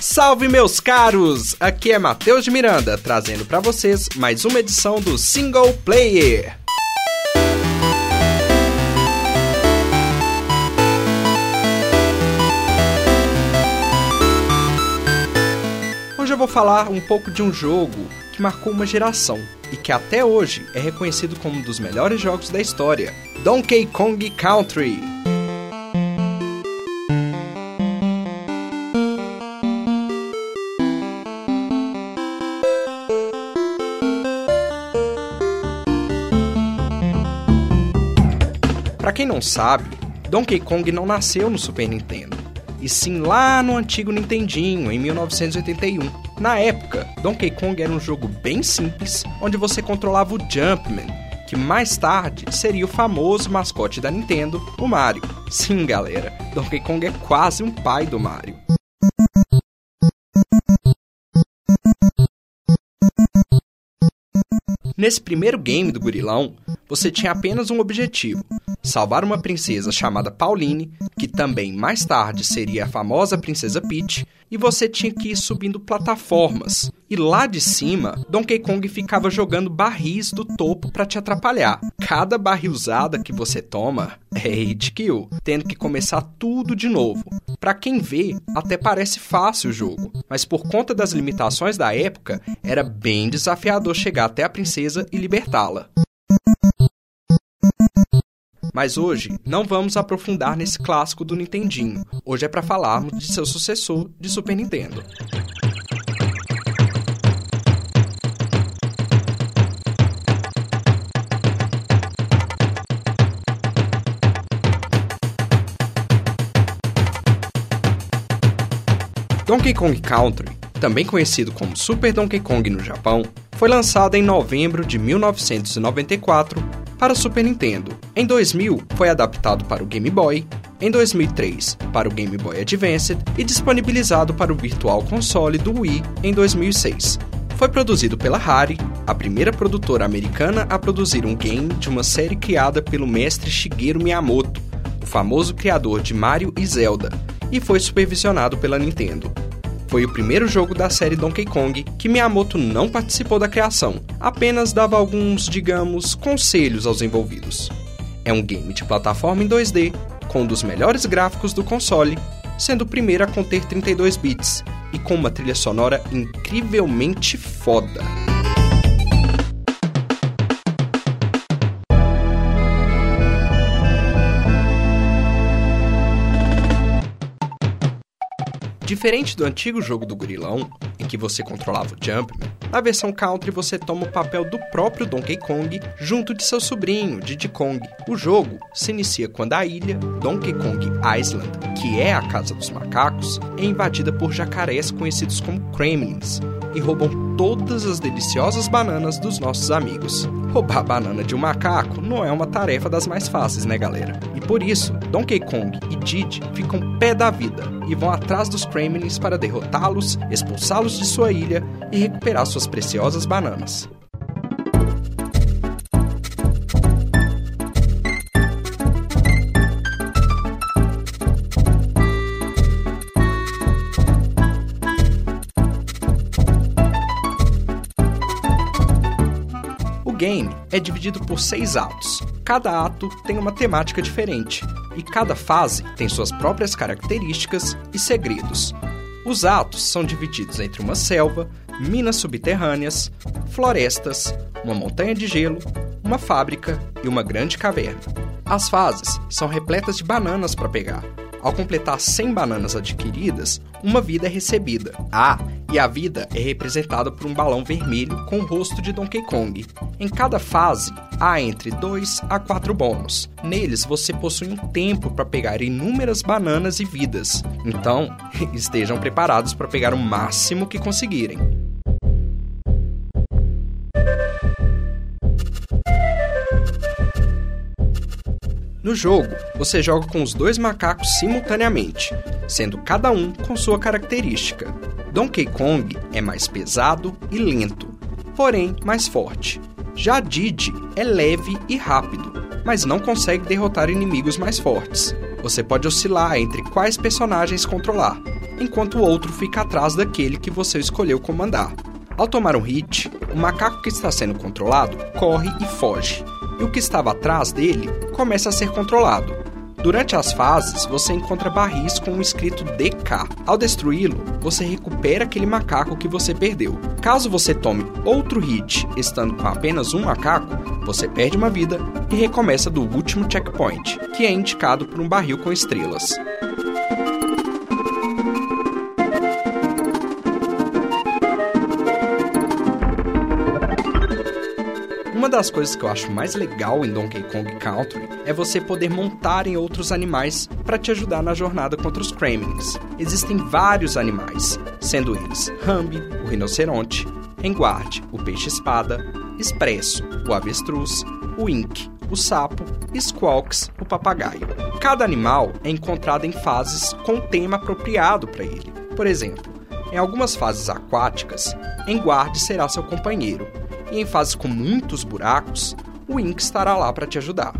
Salve meus caros! Aqui é Matheus de Miranda, trazendo para vocês mais uma edição do Single Player. Hoje eu vou falar um pouco de um jogo que marcou uma geração e que até hoje é reconhecido como um dos melhores jogos da história, Donkey Kong Country. Não sabe, Donkey Kong não nasceu no Super Nintendo, e sim lá no antigo Nintendinho, em 1981. Na época, Donkey Kong era um jogo bem simples, onde você controlava o Jumpman, que mais tarde seria o famoso mascote da Nintendo, o Mario. Sim, galera, Donkey Kong é quase um pai do Mario. Nesse primeiro game do Gurilão, você tinha apenas um objetivo: salvar uma princesa chamada Pauline, que também mais tarde seria a famosa Princesa Peach, e você tinha que ir subindo plataformas. E lá de cima, Donkey Kong ficava jogando barris do topo para te atrapalhar. Cada barrilzada que você toma é hit kill, tendo que começar tudo de novo. Para quem vê, até parece fácil o jogo, mas por conta das limitações da época, era bem desafiador chegar até a princesa e libertá-la. Mas hoje não vamos aprofundar nesse clássico do Nintendinho. Hoje é para falarmos de seu sucessor de Super Nintendo. Donkey Kong Country, também conhecido como Super Donkey Kong no Japão, foi lançado em novembro de 1994 para Super Nintendo. Em 2000, foi adaptado para o Game Boy, em 2003 para o Game Boy Advance e disponibilizado para o Virtual Console do Wii em 2006. Foi produzido pela Rare, a primeira produtora americana a produzir um game de uma série criada pelo mestre Shigeru Miyamoto, o famoso criador de Mario e Zelda, e foi supervisionado pela Nintendo. Foi o primeiro jogo da série Donkey Kong que Miyamoto não participou da criação, apenas dava alguns, digamos, conselhos aos envolvidos. É um game de plataforma em 2D, com um dos melhores gráficos do console, sendo o primeiro a conter 32 bits e com uma trilha sonora incrivelmente foda. Diferente do antigo jogo do Gurilão, em que você controlava o Jumpman, na versão Country você toma o papel do próprio Donkey Kong junto de seu sobrinho, Diddy Kong. O jogo se inicia quando a ilha Donkey Kong Island, que é a casa dos macacos, é invadida por jacarés conhecidos como Kremlins e roubam todas as deliciosas bananas dos nossos amigos. Roubar banana de um macaco não é uma tarefa das mais fáceis, né, galera? E por isso, Donkey Kong e Diddy ficam pé da vida e vão atrás dos Kremlins para derrotá-los, expulsá-los de sua ilha e recuperar suas preciosas bananas. É dividido por seis atos. Cada ato tem uma temática diferente e cada fase tem suas próprias características e segredos. Os atos são divididos entre uma selva, minas subterrâneas, florestas, uma montanha de gelo, uma fábrica e uma grande caverna. As fases são repletas de bananas para pegar. Ao completar 100 bananas adquiridas, uma vida é recebida. Ah, e a vida é representada por um balão vermelho com o rosto de Donkey Kong. Em cada fase, há entre 2 a 4 bônus. Neles, você possui um tempo para pegar inúmeras bananas e vidas. Então, estejam preparados para pegar o máximo que conseguirem. No jogo, você joga com os dois macacos simultaneamente, sendo cada um com sua característica. Donkey Kong é mais pesado e lento, porém mais forte. Já Diddy é leve e rápido, mas não consegue derrotar inimigos mais fortes. Você pode oscilar entre quais personagens controlar. enquanto o outro fica atrás daquele que você escolheu comandar. Ao tomar um hit, o macaco que está sendo controlado corre e foge, e o que estava atrás dele começa a ser controlado. Durante as fases, você encontra barris com o escrito DK. Ao destruí-lo, você recupera aquele macaco que você perdeu. Caso você tome outro hit estando com apenas um macaco, você perde uma vida e recomeça do último checkpoint, que é indicado por um barril com estrelas. Das coisas que eu acho mais legal em Donkey Kong Country é você poder montar em outros animais para te ajudar na jornada contra os Kremlins. Existem vários animais, sendo eles Rambi, o rinoceronte, Enguarde, o peixe-espada, Expresso, o avestruz, o Ink, o sapo, Squawks, o papagaio. Cada animal é encontrado em fases com tema apropriado para ele. Por exemplo, em algumas fases aquáticas, Enguarde será seu companheiro, e em fases com muitos buracos, o Ink estará lá para te ajudar.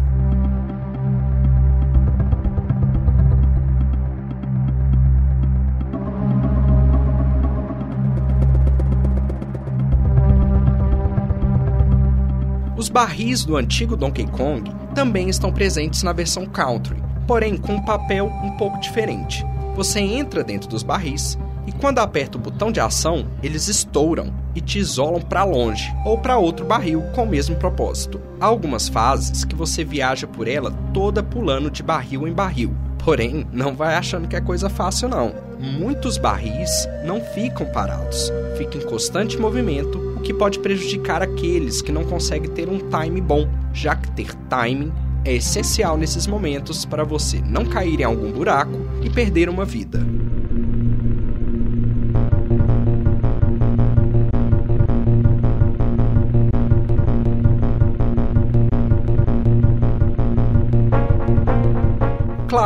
Os barris do antigo Donkey Kong também estão presentes na versão Country, porém com um papel um pouco diferente. Você entra dentro dos barris e quando aperta o botão de ação, eles estouram e te isolam para longe ou para outro barril com o mesmo propósito. Há algumas fases que você viaja por ela toda pulando de barril em barril. Porém, não vai achando que é coisa fácil não. Muitos barris não ficam parados, ficam em constante movimento, o que pode prejudicar aqueles que não conseguem ter um time bom, já que ter timing é essencial nesses momentos para você não cair em algum buraco e perder uma vida.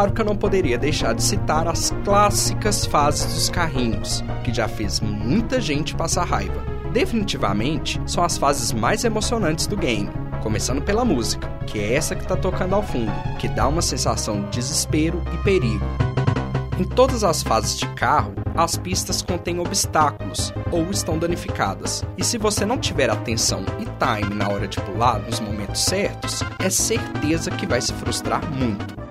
Claro que eu não poderia deixar de citar as clássicas fases dos carrinhos, que já fez muita gente passar raiva. Definitivamente são as fases mais emocionantes do game, começando pela música, que é essa que está tocando ao fundo, que dá uma sensação de desespero e perigo. Em todas as fases de carro, as pistas contêm obstáculos ou estão danificadas. E se você não tiver atenção e time na hora de pular nos momentos certos, é certeza que vai se frustrar muito.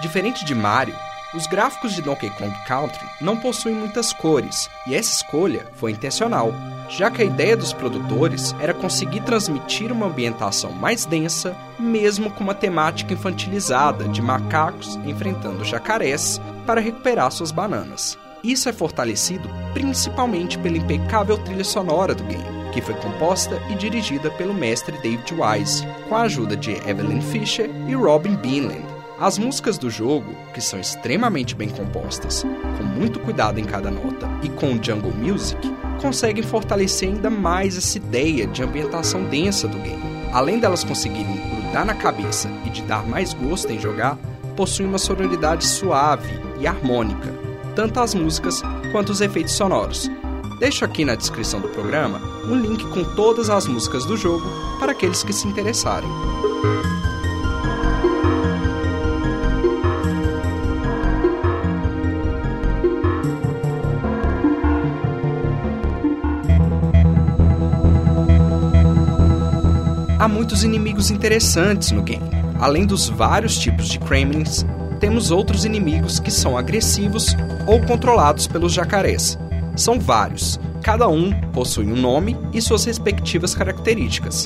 Diferente de Mario, os gráficos de Donkey Kong Country não possuem muitas cores, e essa escolha foi intencional, já que a ideia dos produtores era conseguir transmitir uma ambientação mais densa, mesmo com uma temática infantilizada de macacos enfrentando jacarés para recuperar suas bananas. Isso é fortalecido principalmente pela impecável trilha sonora do game, que foi composta e dirigida pelo mestre David Wise, com a ajuda de Evelyn Fisher e Robin Beanland. As músicas do jogo, que são extremamente bem compostas, com muito cuidado em cada nota e com o Jungle Music, conseguem fortalecer ainda mais essa ideia de ambientação densa do game. Além delas conseguirem grudar na cabeça e de dar mais gosto em jogar, possuem uma sonoridade suave e harmônica, tanto as músicas quanto os efeitos sonoros. Deixo aqui na descrição do programa um link com todas as músicas do jogo para aqueles que se interessarem. Há muitos inimigos interessantes no game. Além dos vários tipos de Kremlins, temos outros inimigos que são agressivos ou controlados pelos jacarés. São vários, cada um possui um nome e suas respectivas características.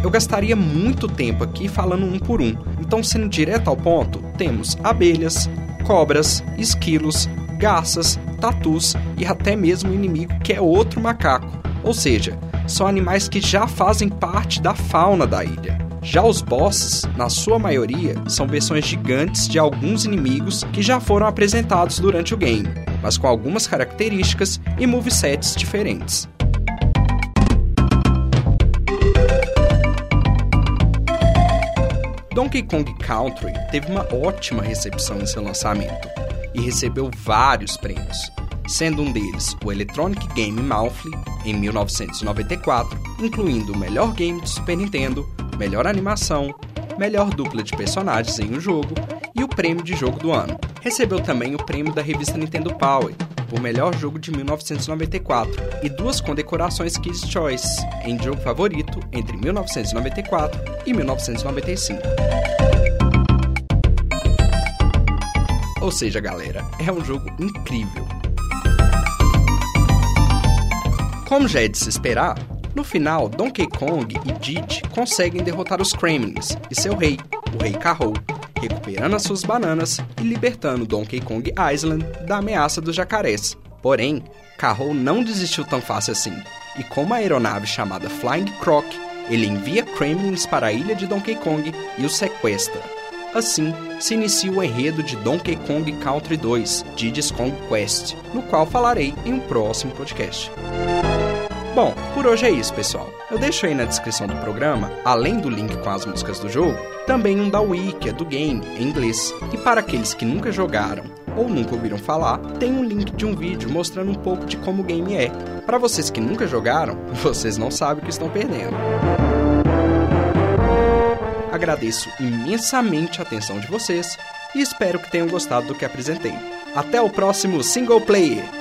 Eu gastaria muito tempo aqui falando um por um, então sendo direto ao ponto, temos abelhas, cobras, esquilos, garças, tatus e até mesmo um inimigo que é outro macaco, ou seja, são animais que já fazem parte da fauna da ilha. Já os bosses, na sua maioria, são versões gigantes de alguns inimigos que já foram apresentados durante o game, mas com algumas características e movesets diferentes. Donkey Kong Country teve uma ótima recepção em seu lançamento e recebeu vários prêmios. Sendo um deles o Electronic Game Monthly, em 1994, incluindo o melhor game de Super Nintendo, melhor animação, melhor dupla de personagens em um jogo e o prêmio de jogo do ano. Recebeu também o prêmio da revista Nintendo Power por melhor jogo de 1994 e duas condecorações Kids' Choice em jogo favorito entre 1994 e 1995. Ou seja, galera, é um jogo incrível. Como já é de se esperar, no final, Donkey Kong e Diddy conseguem derrotar os Kremlins e seu rei, o Rei Carol, recuperando as suas bananas e libertando Donkey Kong Island da ameaça dos jacarés. Porém, Carol não desistiu tão fácil assim, e com uma aeronave chamada Flying Croc, ele envia Kremlins para a ilha de Donkey Kong e os sequestra. Assim, se inicia o enredo de Donkey Kong Country 2, Diddy's Kong Quest, no qual falarei em um próximo podcast. Bom, por hoje é isso, pessoal. Eu deixo aí na descrição do programa, além do link com as músicas do jogo, também um da wiki do game em inglês. E para aqueles que nunca jogaram ou nunca ouviram falar, tem um link de um vídeo mostrando um pouco de como o game é. Para vocês que nunca jogaram, vocês não sabem o que estão perdendo. Agradeço imensamente a atenção de vocês e espero que tenham gostado do que apresentei. Até o próximo single player!